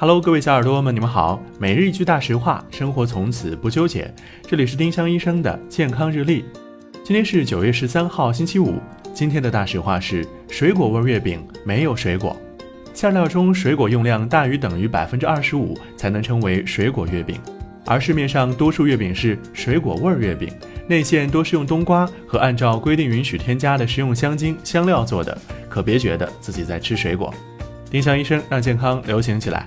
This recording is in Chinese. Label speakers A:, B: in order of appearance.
A: Hello，各位小耳朵们，你们好。每日一句大实话，生活从此不纠结。这里是丁香医生的健康日历。今天是九月十三号，星期五。今天的大实话是：水果味月饼没有水果，馅料中水果用量大于等于百分之二十五才能称为水果月饼。而市面上多数月饼是水果味月饼，内馅多是用冬瓜和按照规定允许添加的食用香精、香料做的，可别觉得自己在吃水果。丁香医生让健康流行起来，